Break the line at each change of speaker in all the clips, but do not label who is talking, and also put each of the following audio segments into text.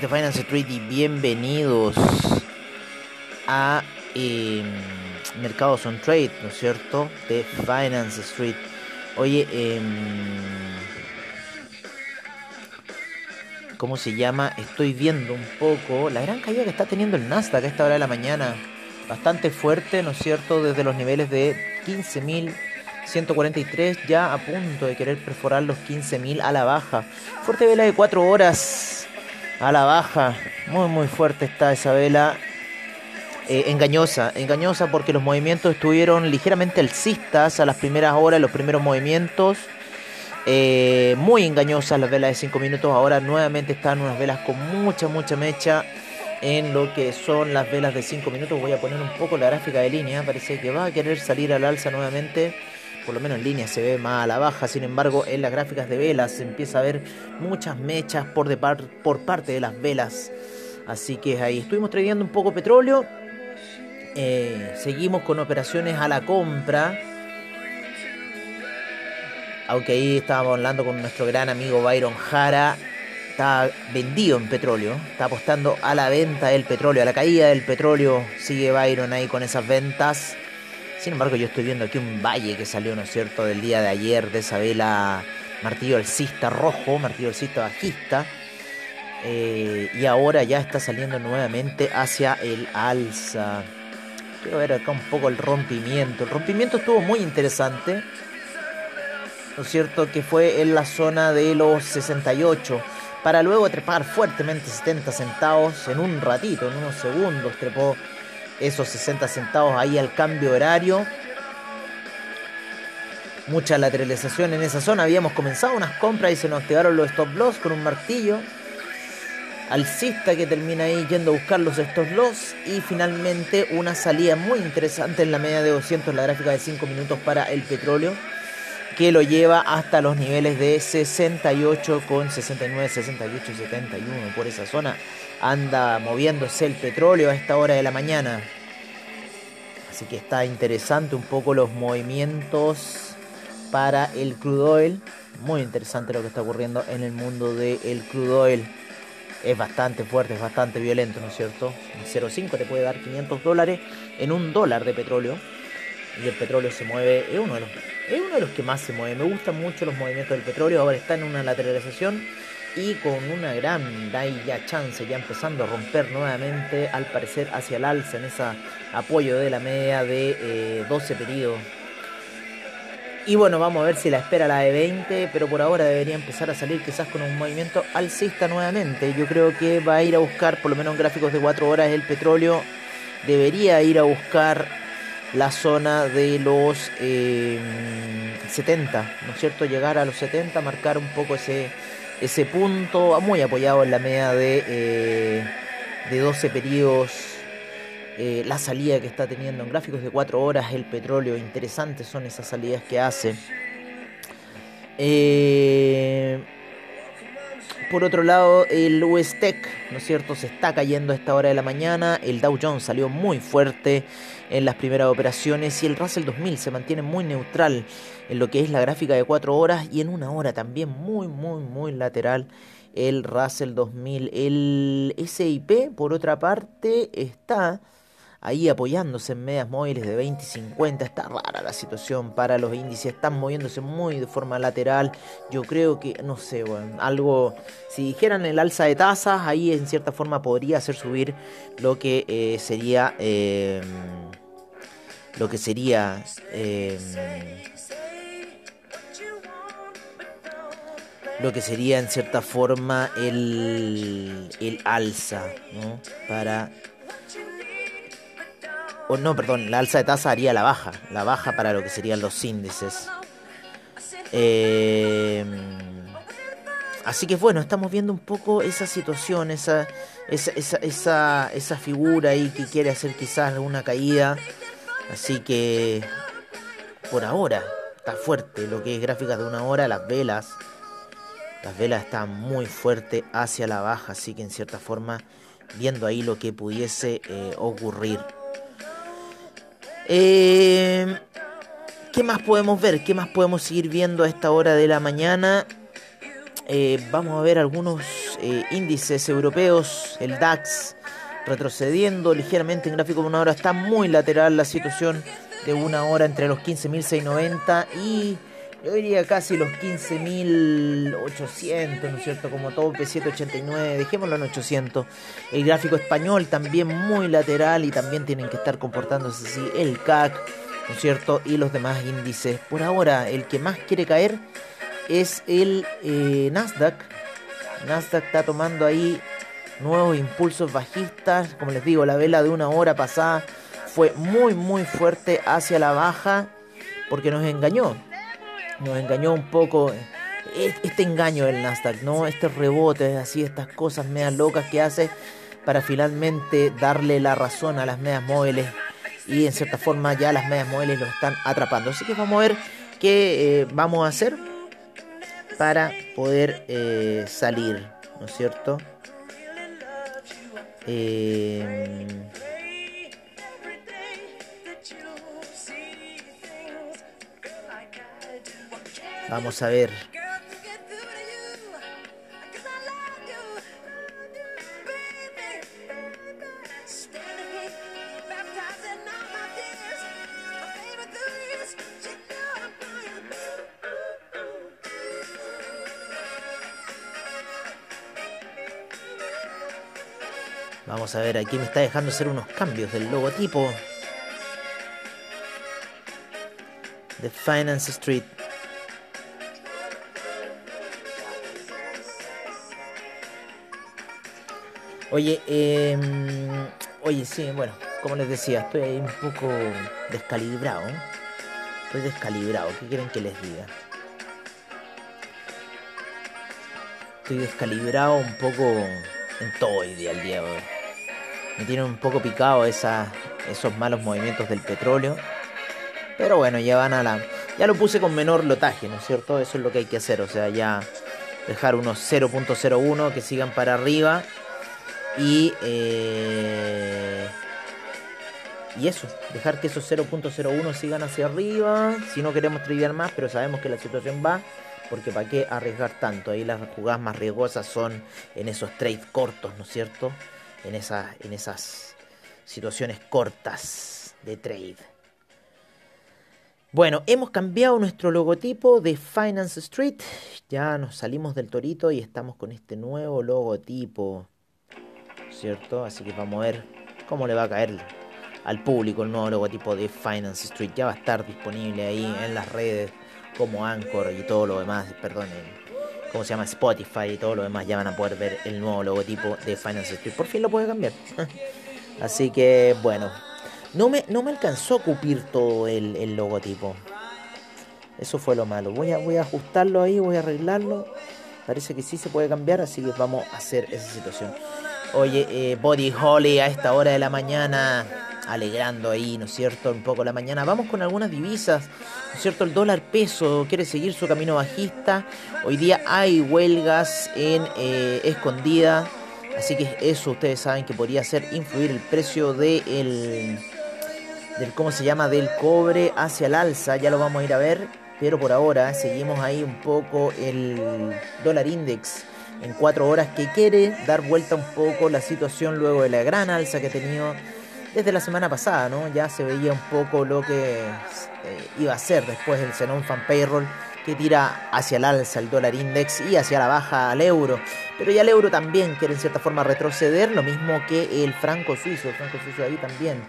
Amigos de Finance y bienvenidos a eh, Mercados on Trade, ¿no es cierto? De Finance Street. Oye, eh, ¿cómo se llama? Estoy viendo un poco la gran caída que está teniendo el Nasdaq a esta hora de la mañana. Bastante fuerte, ¿no es cierto? Desde los niveles de 15.143 ya a punto de querer perforar los 15.000 a la baja. Fuerte vela de 4 horas a la baja. Muy, muy fuerte está esa vela. Eh, engañosa, engañosa porque los movimientos estuvieron ligeramente alcistas a las primeras horas, los primeros movimientos. Eh, muy engañosas las velas de 5 minutos. Ahora nuevamente están unas velas con mucha, mucha mecha en lo que son las velas de 5 minutos. Voy a poner un poco la gráfica de línea. Parece que va a querer salir al alza nuevamente. Por lo menos en línea se ve más a la baja. Sin embargo, en las gráficas de velas se empieza a ver muchas mechas por, de par por parte de las velas. Así que ahí estuvimos tradeando un poco petróleo. Eh, seguimos con operaciones a la compra. Aunque ahí estábamos hablando con nuestro gran amigo Byron Jara. Está vendido en petróleo. Está apostando a la venta del petróleo, a la caída del petróleo. Sigue Byron ahí con esas ventas. Sin embargo, yo estoy viendo aquí un valle que salió, ¿no es cierto?, del día de ayer de esa vela martillo alcista rojo, martillo alcista bajista. Eh, y ahora ya está saliendo nuevamente hacia el alza. Quiero ver acá un poco el rompimiento. El rompimiento estuvo muy interesante. ¿No es cierto? Que fue en la zona de los 68. Para luego trepar fuertemente 70 centavos en un ratito, en unos segundos. Trepó esos 60 centavos ahí al cambio horario. Mucha lateralización en esa zona. Habíamos comenzado unas compras y se nos activaron los stop loss con un martillo alcista que termina ahí yendo a buscar los estos loss y finalmente una salida muy interesante en la media de 200 en la gráfica de 5 minutos para el petróleo que lo lleva hasta los niveles de 68 con 69, 68 y 71 por esa zona anda moviéndose el petróleo a esta hora de la mañana así que está interesante un poco los movimientos para el crude oil muy interesante lo que está ocurriendo en el mundo del crude oil es bastante fuerte, es bastante violento, ¿no es cierto? En 0,5 te puede dar 500 dólares en un dólar de petróleo. Y el petróleo se mueve, es uno, de los, es uno de los que más se mueve. Me gustan mucho los movimientos del petróleo. Ahora está en una lateralización y con una gran ya chance, ya empezando a romper nuevamente, al parecer hacia el alza en ese apoyo de la media de 12 eh, periodos y bueno, vamos a ver si la espera la de 20, pero por ahora debería empezar a salir quizás con un movimiento alcista nuevamente. Yo creo que va a ir a buscar, por lo menos en gráficos de 4 horas, el petróleo. Debería ir a buscar la zona de los 70, eh, ¿no es cierto? Llegar a los 70, marcar un poco ese, ese punto, muy apoyado en la media de, eh, de 12 periodos eh, la salida que está teniendo en gráficos de 4 horas el petróleo. Interesantes son esas salidas que hace. Eh, por otro lado, el US Tech, ¿no es cierto?, se está cayendo a esta hora de la mañana. El Dow Jones salió muy fuerte en las primeras operaciones y el Russell 2000 se mantiene muy neutral en lo que es la gráfica de 4 horas y en una hora también muy, muy, muy lateral el Russell 2000. El SIP, por otra parte, está ahí apoyándose en medias móviles de 20 y 50. Está rara la situación para los índices, están moviéndose muy de forma lateral. Yo creo que, no sé, bueno, algo, si dijeran el alza de tasas, ahí en cierta forma podría hacer subir lo que eh, sería, em, lo que sería... Em, lo que sería en cierta forma el, el alza para o no, perdón, la alza de tasa haría la baja, la baja para lo que serían los índices. Eh, así que bueno, estamos viendo un poco esa situación, esa, esa, esa, esa, figura ahí que quiere hacer quizás una caída. Así que por ahora está fuerte lo que es gráficas de una hora, las velas. Las velas están muy fuerte hacia la baja, así que en cierta forma viendo ahí lo que pudiese eh, ocurrir. Eh, ¿Qué más podemos ver? ¿Qué más podemos seguir viendo a esta hora de la mañana? Eh, vamos a ver algunos eh, índices europeos, el DAX retrocediendo ligeramente en gráfico de una hora, está muy lateral la situación de una hora entre los 15.690 y yo diría casi los 15.800, ¿no es cierto? Como tope 789, dejémoslo en 800. El gráfico español también muy lateral y también tienen que estar comportándose así. El CAC, ¿no es cierto? Y los demás índices. Por ahora, el que más quiere caer es el eh, Nasdaq. Nasdaq está tomando ahí nuevos impulsos bajistas. Como les digo, la vela de una hora pasada fue muy, muy fuerte hacia la baja porque nos engañó nos engañó un poco este engaño del Nasdaq, ¿no? Este rebote, así, estas cosas medias locas que hace para finalmente darle la razón a las medias móviles y en cierta forma ya las medias móviles lo están atrapando. Así que vamos a ver qué eh, vamos a hacer para poder eh, salir, ¿no es cierto? Eh, Vamos a ver. Vamos a ver, aquí me está dejando hacer unos cambios del logotipo de Finance Street. Oye, eh, oye, sí, bueno, como les decía, estoy ahí un poco descalibrado. Estoy descalibrado, ¿qué quieren que les diga? Estoy descalibrado un poco en todo el día, el día hoy. Me tienen un poco picado esa, esos malos movimientos del petróleo. Pero bueno, ya van a la... Ya lo puse con menor lotaje, ¿no es cierto? Eso es lo que hay que hacer, o sea, ya dejar unos 0.01 que sigan para arriba y, eh, y eso, dejar que esos 0.01 sigan hacia arriba. Si no queremos tradear más, pero sabemos que la situación va. Porque para qué arriesgar tanto. Ahí las jugadas más riesgosas son en esos trades cortos, ¿no es cierto? En, esas en esas situaciones cortas de trade. Bueno, hemos cambiado nuestro logotipo de Finance Street. Ya nos salimos del torito y estamos con este nuevo logotipo. ¿Cierto? Así que vamos a ver cómo le va a caer al público el nuevo logotipo de Finance Street. Ya va a estar disponible ahí en las redes como Anchor y todo lo demás, perdón, ¿cómo se llama? Spotify y todo lo demás. Ya van a poder ver el nuevo logotipo de Finance Street. Por fin lo puede cambiar. Así que bueno, no me, no me alcanzó a cupir todo el, el logotipo. Eso fue lo malo. Voy a, voy a ajustarlo ahí, voy a arreglarlo. Parece que sí se puede cambiar, así que vamos a hacer esa situación. Oye, eh, Body Holly a esta hora de la mañana, alegrando ahí, ¿no es cierto? Un poco la mañana. Vamos con algunas divisas, ¿no es cierto? El dólar peso quiere seguir su camino bajista. Hoy día hay huelgas en eh, escondida. Así que eso ustedes saben que podría hacer influir el precio de el, del, ¿cómo se llama? Del cobre hacia el alza. Ya lo vamos a ir a ver. Pero por ahora seguimos ahí un poco el dólar index en cuatro horas que quiere dar vuelta un poco la situación luego de la gran alza que ha tenido desde la semana pasada, ¿no? Ya se veía un poco lo que eh, iba a ser después del Xenon Fan Payroll que tira hacia el alza el dólar index y hacia la baja al euro. Pero ya el euro también quiere en cierta forma retroceder, lo mismo que el franco suizo. El franco suizo ahí también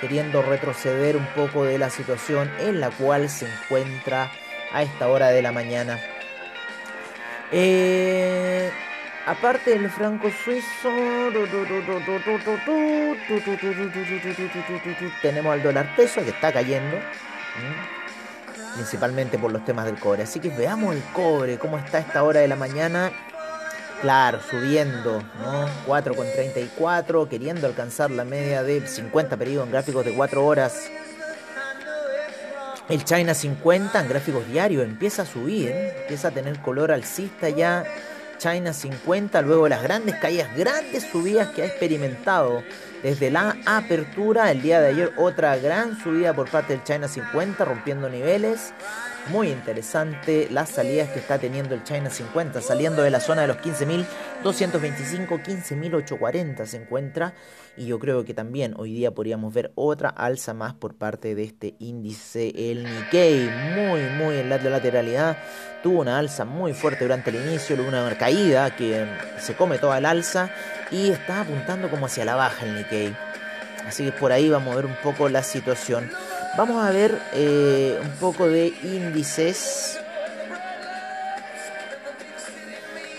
queriendo retroceder un poco de la situación en la cual se encuentra a esta hora de la mañana eh, aparte del franco suizo, tenemos al dólar peso que está cayendo, principalmente por los temas del cobre. Así que veamos el cobre, cómo está esta hora de la mañana. Claro, subiendo, ¿no? 4,34, queriendo alcanzar la media de 50 periodos en gráficos de 4 horas. El China 50 en gráficos diarios empieza a subir, empieza a tener color alcista ya. China 50, luego las grandes caídas, grandes subidas que ha experimentado desde la apertura. El día de ayer otra gran subida por parte del China 50, rompiendo niveles. muy interesante las salidas que está teniendo el China 50, saliendo de la zona de los 15.225, 15.840 se encuentra y yo creo que también hoy día podríamos ver otra alza más por parte de este índice, el Nikkei, muy muy en la lateralidad, tuvo una alza muy fuerte durante el inicio, luego una caída que se come toda el alza y está apuntando como hacia la baja el Nikkei. Así que por ahí vamos a ver un poco la situación. Vamos a ver eh, un poco de índices.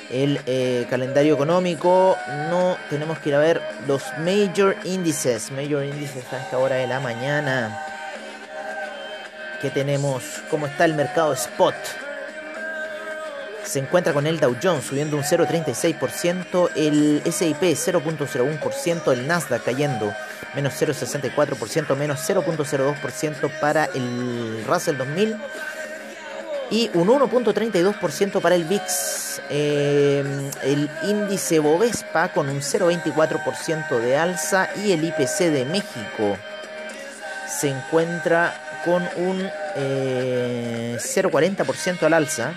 El eh, calendario económico, no tenemos que ir a ver los major índices. Major índices a esta hora de la mañana. Que tenemos? ¿Cómo está el mercado spot? se encuentra con el Dow Jones subiendo un 0,36%, el SIP 0,01%, el Nasdaq cayendo menos 0,64%, menos 0,02% para el Russell 2000 y un 1.32% para el VIX. Eh, el índice Bovespa con un 0.24% de alza y el IPC de México se encuentra con un 0.40% eh, al alza.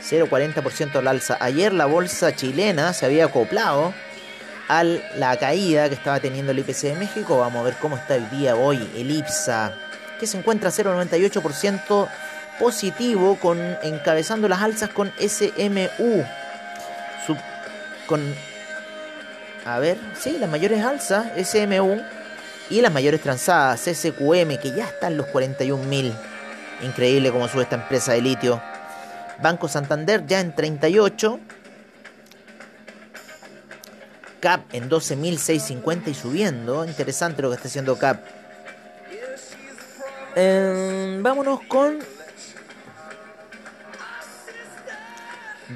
0,40% al alza. Ayer la bolsa chilena se había acoplado a la caída que estaba teniendo el IPC de México. Vamos a ver cómo está el día hoy. El IPSA, que se encuentra 0,98% positivo, con, encabezando las alzas con SMU. con, a ver, sí, las mayores alzas, SMU. Y las mayores transadas, SQM, que ya están los 41.000. Increíble cómo sube esta empresa de litio. Banco Santander ya en 38. CAP en 12.650 y subiendo. Interesante lo que está haciendo CAP. Em, vámonos con.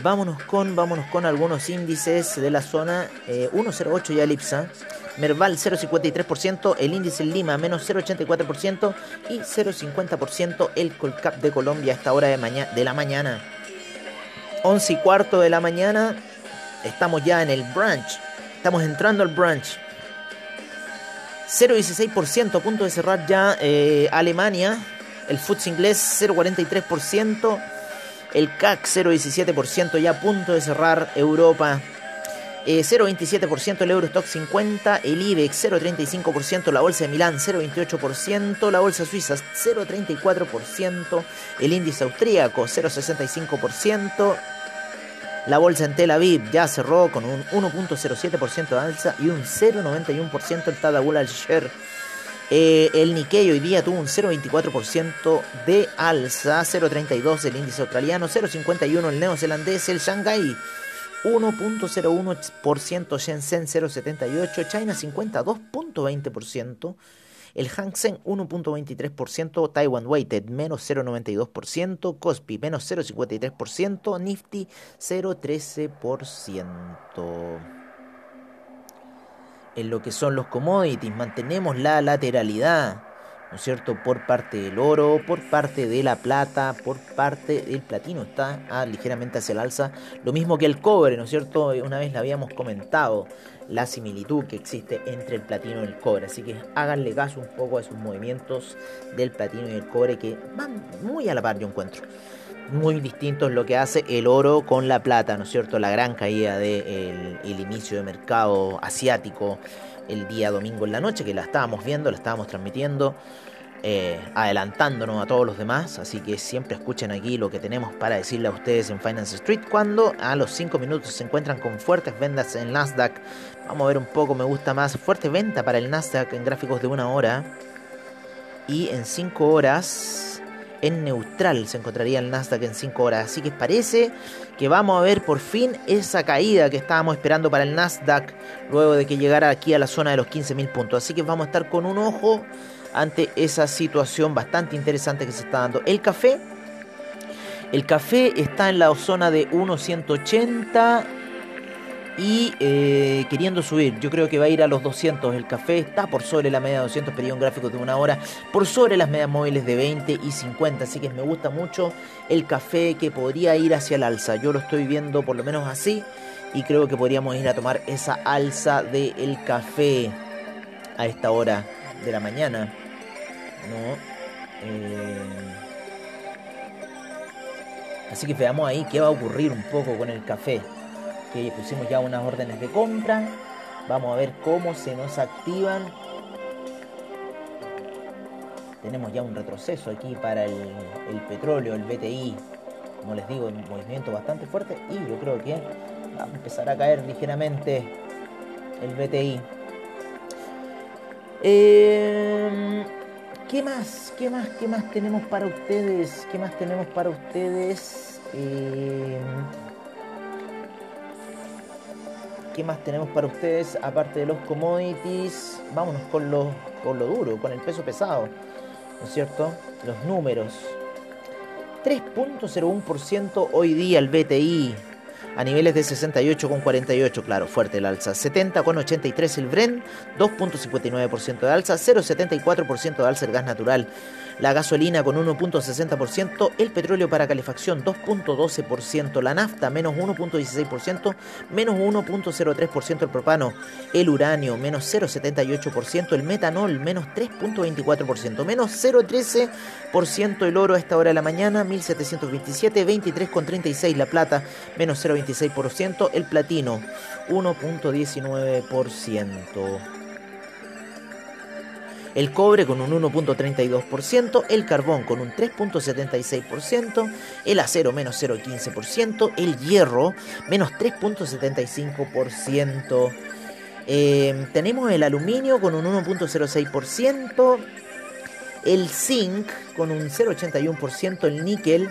Vámonos con, vámonos con algunos índices de la zona. 108 eh, ya Lipsa. Merval 0,53%, el índice Lima menos 0,84% y 0,50% el Colcap de Colombia a esta hora de, de la mañana. 11 y cuarto de la mañana, estamos ya en el brunch, estamos entrando al brunch. 0,16%, a punto de cerrar ya eh, Alemania, el FTSE inglés 0,43%, el CAC 0,17% ya a punto de cerrar Europa. 0,27% eh, el Eurostock 50, el IBEX 0,35%, la Bolsa de Milán 0,28%, la Bolsa Suiza 0,34%, el índice austríaco 0,65%, la bolsa en Tel Aviv ya cerró con un 1.07% de alza y un 0.91% el Tadabul al-Sher. Eh, el Nikkei hoy día tuvo un 0.24% de alza, 0.32 el índice australiano, 0.51 el neozelandés, el Shanghai 1.01%, Shenzhen 0.78, China 52.20%, el Hang Seng 1.23%, Taiwan Weighted menos 0.92%, Kospi menos 0.53%, Nifty 0.13%. En lo que son los commodities, mantenemos la lateralidad ¿no es cierto? Por parte del oro, por parte de la plata, por parte del platino, está ah, ligeramente hacia el alza. Lo mismo que el cobre, ¿no es cierto? Una vez le habíamos comentado la similitud que existe entre el platino y el cobre. Así que háganle caso un poco a esos movimientos del platino y el cobre que van muy a la par, yo encuentro. Muy distintos lo que hace el oro con la plata, ¿no es cierto? La gran caída del el inicio de mercado asiático el día domingo en la noche, que la estábamos viendo, la estábamos transmitiendo, eh, adelantándonos a todos los demás. Así que siempre escuchen aquí lo que tenemos para decirle a ustedes en Finance Street. Cuando a los 5 minutos se encuentran con fuertes ventas en Nasdaq. Vamos a ver un poco, me gusta más. Fuerte venta para el Nasdaq en gráficos de una hora. Y en 5 horas en neutral se encontraría el Nasdaq en 5 horas. Así que parece que vamos a ver por fin esa caída que estábamos esperando para el Nasdaq luego de que llegara aquí a la zona de los 15.000 puntos. Así que vamos a estar con un ojo ante esa situación bastante interesante que se está dando. El café. El café está en la zona de 1.180 y eh, queriendo subir. Yo creo que va a ir a los 200. El café está por sobre la media de 200, pedí un gráfico de una hora, por sobre las medias móviles de 20 y 50. Así que me gusta mucho el café que podría ir hacia el alza. Yo lo estoy viendo por lo menos así y creo que podríamos ir a tomar esa alza del café a esta hora de la mañana. Eh, Así que veamos ahí qué va a ocurrir un poco con el café. Que pusimos ya unas órdenes de compra. Vamos a ver cómo se nos activan. Tenemos ya un retroceso aquí para el, petróleo, el BTI. Como les digo, un movimiento bastante fuerte. Y yo creo que va a empezar a caer ligeramente el BTI. Eh, ¿Qué más? ¿Qué más? ¿Qué más tenemos para ustedes? ¿Qué más tenemos para ustedes? Eh, ¿Qué más tenemos para ustedes? Aparte de los commodities, vámonos con lo, con lo duro, con el peso pesado, ¿no es cierto? Los números. 3.01% hoy día el BTI, a niveles de 68,48, claro, fuerte el alza. 70,83 el Bren, 2.59% de alza, 0,74% de alza el gas natural. La gasolina con 1.60%, el petróleo para calefacción 2.12%, la nafta menos 1.16%, menos 1.03% el propano, el uranio menos 0.78%, el metanol menos 3.24%, menos 0.13% el oro a esta hora de la mañana, 1727, 23.36 la plata, menos 0.26%, el platino 1.19% el cobre con un 1.32%, el carbón con un 3.76%, el acero menos 0.15%, el hierro menos 3.75%. Em, tenemos el aluminio con un 1.06%, el zinc con un 0.81%, el níquel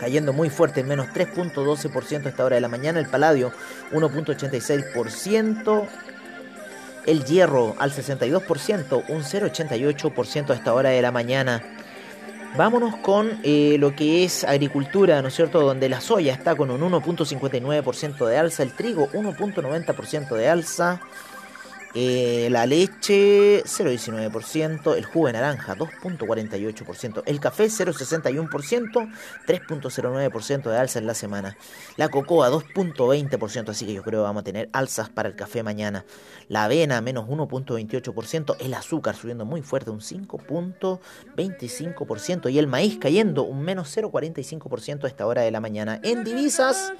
cayendo muy fuerte, menos 3.12% a esta hora de la mañana, el paladio 1.86%, el hierro al 62%, un 0,88% a esta hora de la mañana. Vámonos con eh, lo que es agricultura, ¿no es cierto? Donde la soya está con un 1.59% de alza, el trigo 1.90% de alza, eh, la leche 0,19%, el jugo de naranja 2.48%, el café 0,61%, 3.09% de alza en la semana, la cocoa 2.20%, así que yo creo que vamos a tener alzas para el café mañana, la avena menos 1.28%, el azúcar subiendo muy fuerte un 5.25% y el maíz cayendo un menos 0.45% a esta hora de la mañana. En divisas...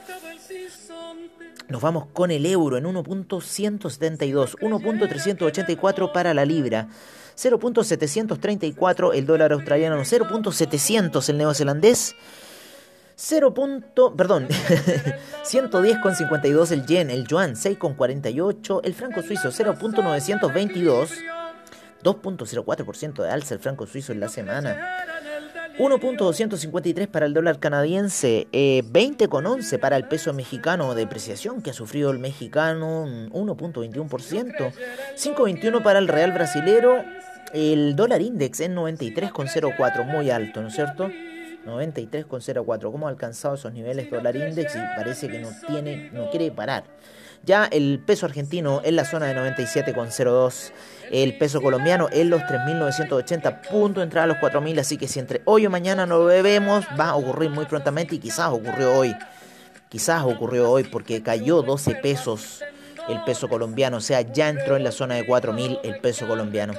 Nos vamos con el euro en 1.172, 1.384 para la libra, 0.734 el dólar australiano, 0.700 el neozelandés, 0. perdón, 110,52 el yen, el yuan 6,48, el franco suizo 0.922, 2.04% de alza el franco suizo en la semana. 1.253 para el dólar canadiense, 20,11 eh, para el peso mexicano, depreciación que ha sufrido el mexicano, 1.21%, 5.21 para el real brasilero, el dólar index en 93,04, muy alto, ¿no es cierto? 93,04, ¿cómo ha alcanzado esos niveles dólar index? Y parece que no tiene, no quiere parar. Ya el peso argentino en la zona de 97,02. El peso colombiano en los 3.980. Punto de entrada a los 4.000. Así que si entre hoy o mañana no lo bebemos, va a ocurrir muy prontamente. Y quizás ocurrió hoy. Quizás ocurrió hoy porque cayó 12 pesos el peso colombiano. O sea, ya entró en la zona de 4.000 el peso colombiano.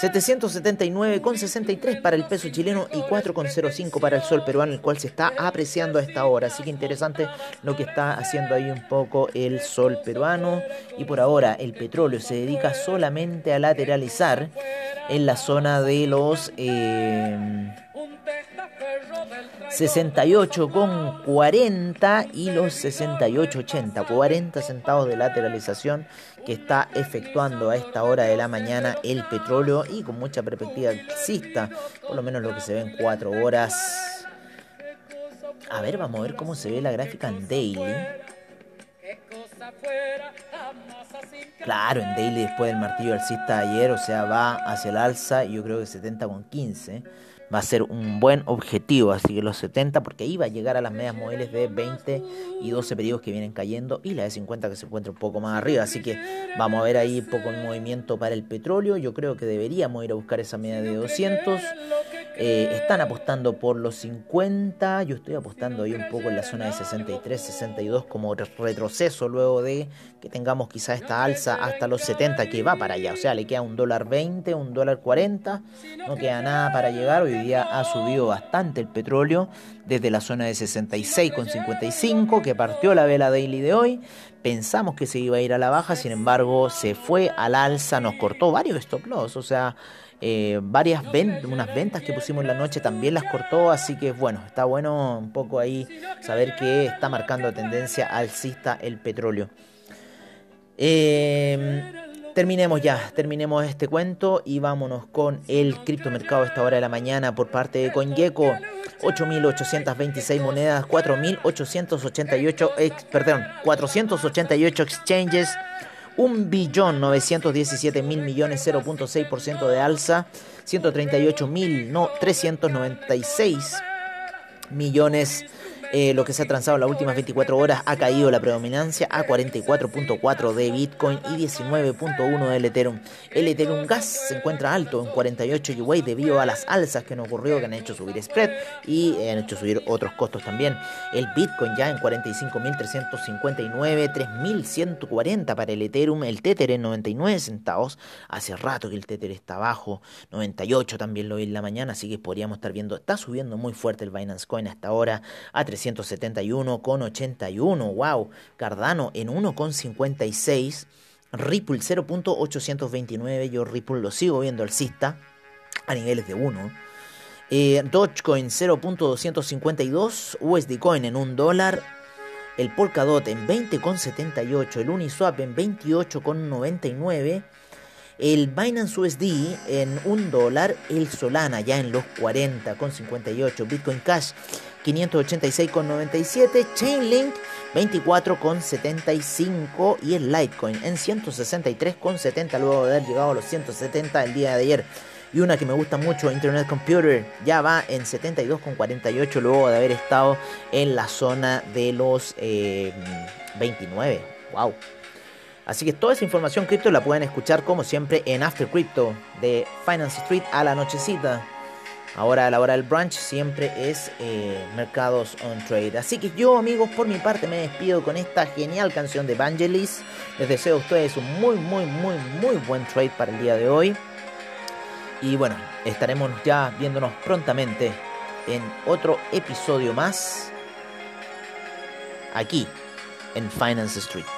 779,63 para el peso chileno y 4,05 para el sol peruano, el cual se está apreciando a esta hora. Así que interesante lo que está haciendo ahí un poco el sol peruano. Y por ahora el petróleo se dedica solamente a lateralizar en la zona de los... Eh, 68,40 y los 68,80, 40 centavos de lateralización que está efectuando a esta hora de la mañana el petróleo y con mucha perspectiva exista, por lo menos lo que se ve en 4 horas. A ver, vamos a ver cómo se ve la gráfica en daily. Claro, en daily después del martillo alcista de ayer, o sea, va hacia el alza, yo creo que 70,15 va a ser un buen objetivo, así que los 70, porque va a llegar a las medias móviles de 20 y 12 periodos que vienen cayendo y la de 50 que se encuentra un poco más arriba, así que vamos a ver ahí poco movimiento para el petróleo, yo creo que deberíamos ir a buscar esa media de 200 eh, están apostando por los 50, yo estoy apostando ahí un poco en la zona de 63, 62 como retroceso luego de que tengamos quizá esta alza hasta los 70 que va para allá, o sea, le queda un dólar 20, un dólar 40, no queda nada para llegar, hoy día ha subido bastante el petróleo desde la zona de 66 con 55 que partió la vela daily de hoy, pensamos que se iba a ir a la baja, sin embargo se fue al alza, nos cortó varios stop loss, o sea, eh, varias ventas, unas ventas que pusimos en la noche también las cortó, así que bueno, está bueno un poco ahí saber que está marcando tendencia alcista el petróleo. Em, terminemos ya, terminemos este cuento y vámonos con el criptomercado a esta hora de la mañana por parte de CoinGecko. 8.826 monedas, 4.888, perdón, 488 exchanges 1 billón 917 mil millones 0.6% de alza, 138 mil no 396 millones eh, lo que se ha transado en las últimas 24 horas ha caído la predominancia a 44.4 de Bitcoin y 19.1 del Ethereum. El Ethereum Gas se encuentra alto en 48 GWay debido a las alzas que han ocurrido que han hecho subir spread y han hecho subir otros costos también. El Bitcoin ya en 45.359, 3.140 para el Ethereum, el Tether en 99 centavos. Hace rato que el Tether está abajo, 98 también lo vi en la mañana, así que podríamos estar viendo, está subiendo muy fuerte el Binance Coin hasta ahora a 3 171,81. Wow. Cardano en 1,56. Ripple 0.829. Yo Ripple lo sigo viendo alcista a niveles de 1. Eh, Dogecoin 0.252. USD Coin en 1 dólar. El Polkadot en 20,78. El Uniswap en 28,99 el Binance USD en 1 dólar, el Solana ya en los 40,58, Bitcoin Cash 586,97, Chainlink 24,75 y el Litecoin en 163,70 luego de haber llegado a los 170 el día de ayer. Y una que me gusta mucho, Internet Computer, ya va en 72,48 luego de haber estado en la zona de los 29. Eh, ¡Wow! Así que toda esa información cripto la pueden escuchar como siempre en After Crypto de Finance Street a la nochecita. Ahora a la hora del brunch siempre es eh, Mercados on Trade. Así que yo amigos por mi parte me despido con esta genial canción de Evangelis. Les deseo a ustedes un muy muy muy muy buen trade para el día de hoy. Y bueno, estaremos ya viéndonos prontamente en otro episodio más aquí en Finance Street.